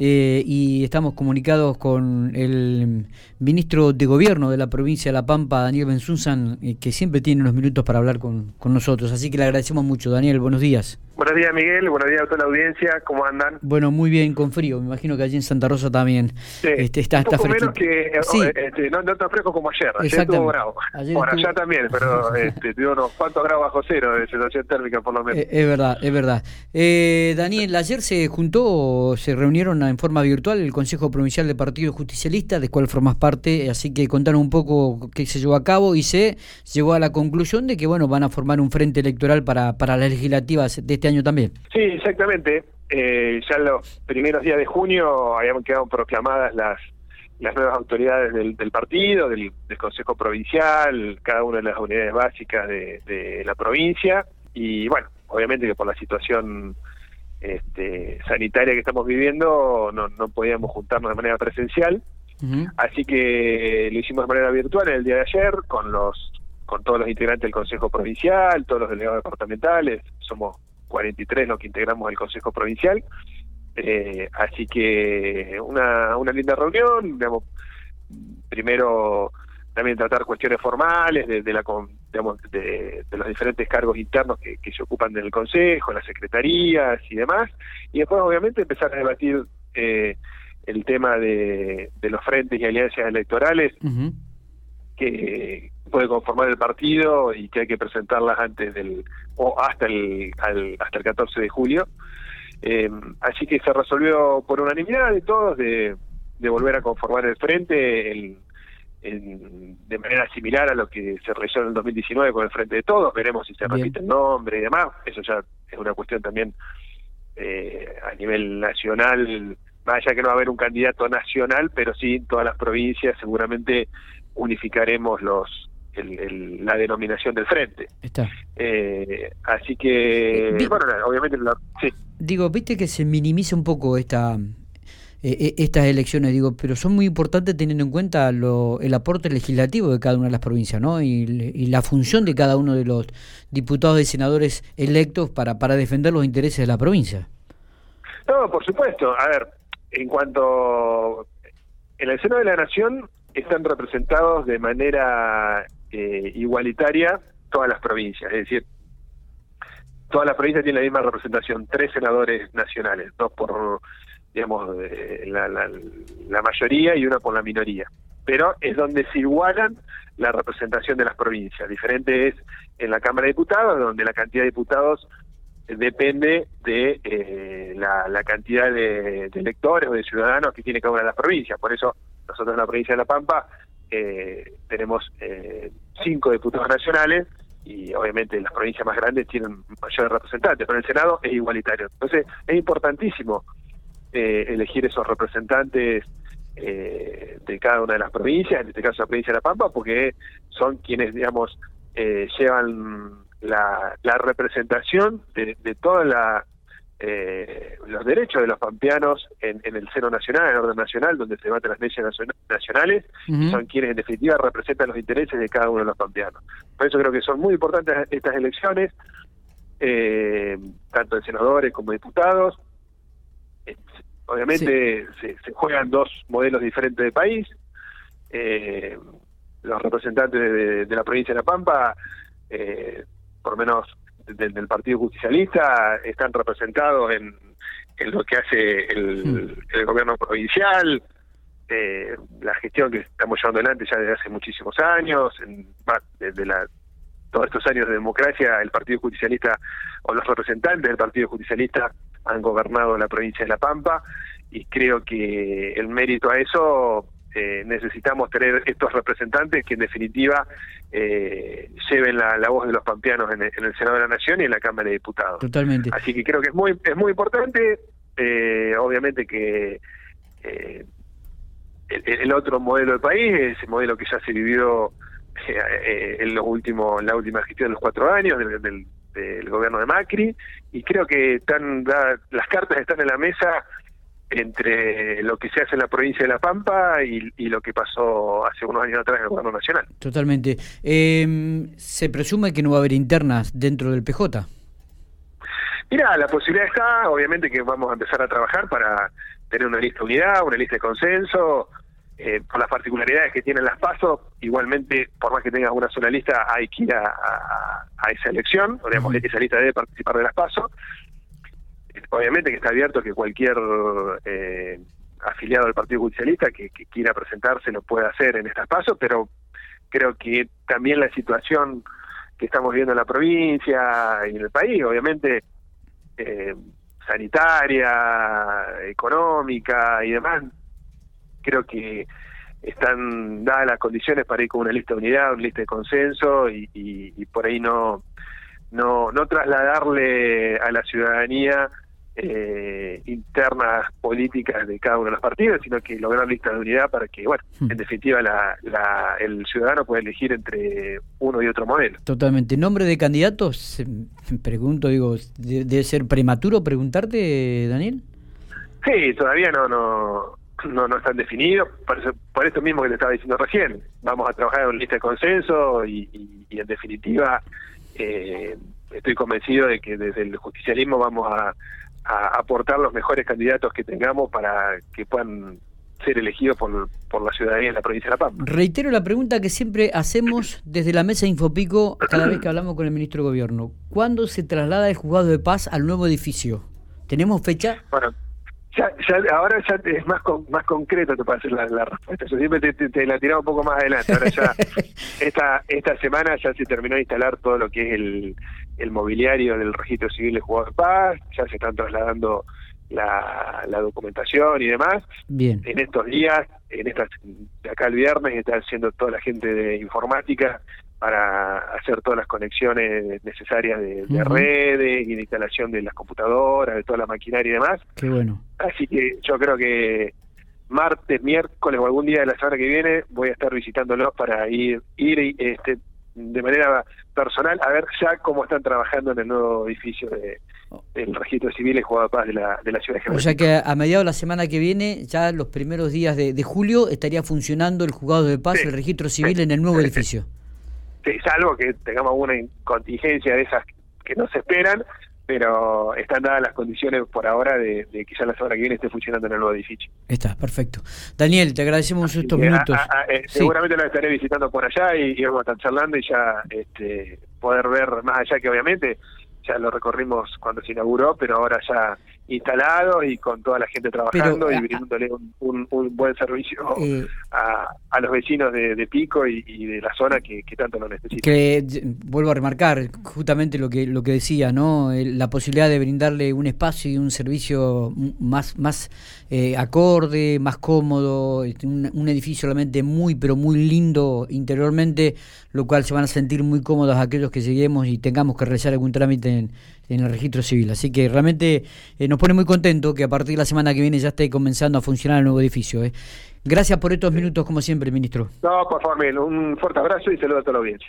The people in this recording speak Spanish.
eh, y estamos comunicados con el ministro de Gobierno de la provincia de La Pampa, Daniel Benzunzan, eh, que siempre tiene unos minutos para hablar con, con nosotros. Así que le agradecemos mucho. Daniel, buenos días. Buenos días, Miguel. Buenos días a toda la audiencia. ¿Cómo andan? Bueno, muy bien, con frío. Me imagino que allí en Santa Rosa también. Sí. Este, está, está un menos que. Sí. Este, no, no tan fresco como ayer. Ayer estuvo bravo. Ayer bueno, allá también, pero este, tuvo unos cuantos grados bajo cero de sensación térmica, por lo menos. Eh, es verdad, es verdad. Eh, Daniel, ayer se juntó, se reunieron en forma virtual el Consejo Provincial de Partido Justicialista, de cual formas parte. Así que contaron un poco qué se llevó a cabo y se llegó a la conclusión de que, bueno, van a formar un frente electoral para, para las legislativas de este año también. Sí, exactamente. Eh, ya en los primeros días de junio habían quedado proclamadas las las nuevas autoridades del, partido, del, Consejo Provincial, cada una de las unidades básicas de, la provincia y bueno, obviamente que por la situación este, sanitaria que estamos viviendo no, no podíamos juntarnos de manera presencial, así que lo hicimos de manera virtual en el día de ayer con los con todos los integrantes del Consejo Provincial, todos los delegados departamentales, somos 43 los que integramos el Consejo Provincial. Eh, así que una, una linda reunión, digamos, primero también tratar cuestiones formales de, la digamos, de, los diferentes cargos internos que, se ocupan del Consejo, las secretarías y demás, y después obviamente empezar a debatir eh, el tema de, los frentes y alianzas electorales que puede conformar el partido y que hay que presentarlas antes del o hasta el hasta el 14 de julio. Eh, así que se resolvió por unanimidad de todos de, de volver a conformar el frente el, de manera similar a lo que se realizó en el 2019 con el Frente de Todos. Veremos si se repite el nombre y demás. Eso ya es una cuestión también eh, a nivel nacional. Vaya que no va a haber un candidato nacional, pero sí en todas las provincias seguramente unificaremos los la denominación del frente. Está. Eh, así que, bueno, obviamente, sí. Digo, viste que se minimiza un poco esta eh, eh, estas elecciones, digo, pero son muy importantes teniendo en cuenta lo, el aporte legislativo de cada una de las provincias, ¿no? Y, la función de cada uno de los diputados y senadores electos para, para defender los intereses de la provincia. No, por supuesto. A ver, en cuanto en el seno de la nación están representados de manera eh, igualitaria todas las provincias, es decir, todas las provincias tienen la misma representación, tres senadores nacionales, dos por, digamos, la, la, mayoría y una por la minoría. Pero es donde se igualan la representación de las provincias. Diferente es en la Cámara de Diputados, donde la cantidad de diputados depende de eh, la, cantidad de, electores o de ciudadanos que tiene cada una de las provincias. Por eso nosotros en la provincia de La Pampa eh, tenemos eh, cinco diputados nacionales y obviamente las provincias más grandes tienen mayores representantes, pero el Senado es igualitario. Entonces es importantísimo eh, elegir esos representantes eh, de cada una de las provincias, en este caso la provincia de La Pampa, porque son quienes, digamos, llevan la, la representación de, de toda la eh, los derechos de los pampeanos en, el seno nacional, en el orden nacional, donde se debaten las leyes nacionales, son quienes en definitiva representan los intereses de cada uno de los pampeanos. Por eso creo que son muy importantes estas elecciones, eh, tanto de senadores como de diputados. Eh, obviamente se, juegan dos modelos diferentes de país. Eh, los representantes de, de, la provincia de La Pampa, por lo menos del, Partido Justicialista están representados en, en lo que hace el, hmm. el gobierno provincial, eh, la gestión que estamos llevando adelante ya desde hace muchísimos años, en, desde la, todos estos años de democracia, el Partido Justicialista o los representantes del Partido Justicialista han gobernado la provincia de La Pampa y creo que el mérito a eso eh, necesitamos tener estos representantes que en definitiva eh, lleven la, voz de los pampeanos en el, Senado de la Nación y en la Cámara de Diputados. Totalmente. Así que creo que es muy es muy importante, eh, obviamente que eh, el, otro modelo del país, ese modelo que ya se vivió en los últimos, la última gestión de los cuatro años del, del, gobierno de Macri, y creo que están las cartas están en la mesa entre lo que se hace en la provincia de La Pampa y, lo que pasó hace unos años atrás en el gobierno nacional. Totalmente. Em, ¿Se presume que no va a haber internas dentro del PJ? Mira, la posibilidad está, obviamente que vamos a empezar a trabajar para tener una lista de unidad, una lista de consenso, eh, por las particularidades que tienen las pasos, igualmente, por más que tengas una sola lista, hay que ir a, esa elección, o digamos, esa lista debe participar de las pasos. Obviamente que está abierto que cualquier eh, afiliado del Partido Judicialista que, quiera presentarse lo pueda hacer en estas pasos, pero creo que también la situación que estamos viendo en la provincia y en el país, obviamente, eh, sanitaria, económica y demás, creo que están dadas las condiciones para ir con una lista de unidad, una lista de consenso y, y, por ahí no, no, no trasladarle a la ciudadanía eh, internas políticas de cada uno de los partidos, sino que lograr lista de unidad para que, bueno, hmm. en definitiva la, la, el ciudadano pueda elegir entre uno y otro modelo. Totalmente. ¿Nombre de candidatos? Pregunto, digo, ¿debe ser prematuro preguntarte, Daniel? Sí, todavía no, no, no, no están definidos, por, eso, por esto mismo que te estaba diciendo recién. Vamos a trabajar en lista de consenso y, en definitiva eh, estoy convencido de que desde el justicialismo vamos a, aportar los mejores candidatos que tengamos para que puedan ser elegidos por, por la ciudadanía en la provincia de La Pampa. Reitero la pregunta que siempre hacemos desde la mesa Infopico cada vez que hablamos con el ministro de Gobierno. ¿Cuándo se traslada el juzgado de paz al nuevo edificio? ¿Tenemos fecha? Bueno, ya, ahora ya es más más concreto te puedo hacer la, respuesta. Yo siempre te, la tiraba un poco más adelante. Ahora ya esta esta semana ya se terminó de instalar todo lo que es el, el mobiliario del registro civil de jugador de paz, ya se están trasladando la, la documentación y demás. Bien. En estos días, en estas acá el viernes está haciendo toda la gente de informática para hacer todas las conexiones necesarias de, redes y de instalación de las computadoras, de toda la maquinaria y demás. Qué bueno. Así que yo creo que martes, miércoles o algún día de la semana que viene voy a estar visitándolos para ir, ir este, de manera personal a ver ya cómo están trabajando en el nuevo edificio de, del registro civil y jugado paz de la, de la ciudad de General. O sea que a mediados de la semana que viene, ya los primeros días de, julio, estaría funcionando el juzgado de paz, el registro civil en el nuevo edificio salvo que tengamos una contingencia de esas que no se esperan, pero están dadas las condiciones por ahora de, de que ya la semana que viene esté funcionando en el nuevo edificio. Está, perfecto. Daniel, te agradecemos estos minutos. Eh, seguramente lo estaré visitando por allá y, vamos a estar charlando y ya este, poder ver más allá que obviamente ya lo recorrimos cuando se inauguró, pero ahora ya instalado y con toda la gente trabajando y brindándole un, un, buen servicio eh, a, a, los vecinos de, Pico y, de la zona que, tanto lo necesitan. Que vuelvo a remarcar justamente lo que lo que decía, ¿no? La posibilidad de brindarle un espacio y un servicio más más eh, acorde, más cómodo, este, un, un edificio realmente muy pero muy lindo interiormente, lo cual se van a sentir muy cómodos aquellos que lleguemos y tengamos que realizar algún trámite en, en el registro civil. Así que realmente eh, nos pone muy contento que a partir de la semana que viene ya esté comenzando a funcionar el nuevo edificio. Eh. Gracias por estos minutos, como siempre, ministro. No, por favor, un fuerte abrazo y saludo a toda la audiencia.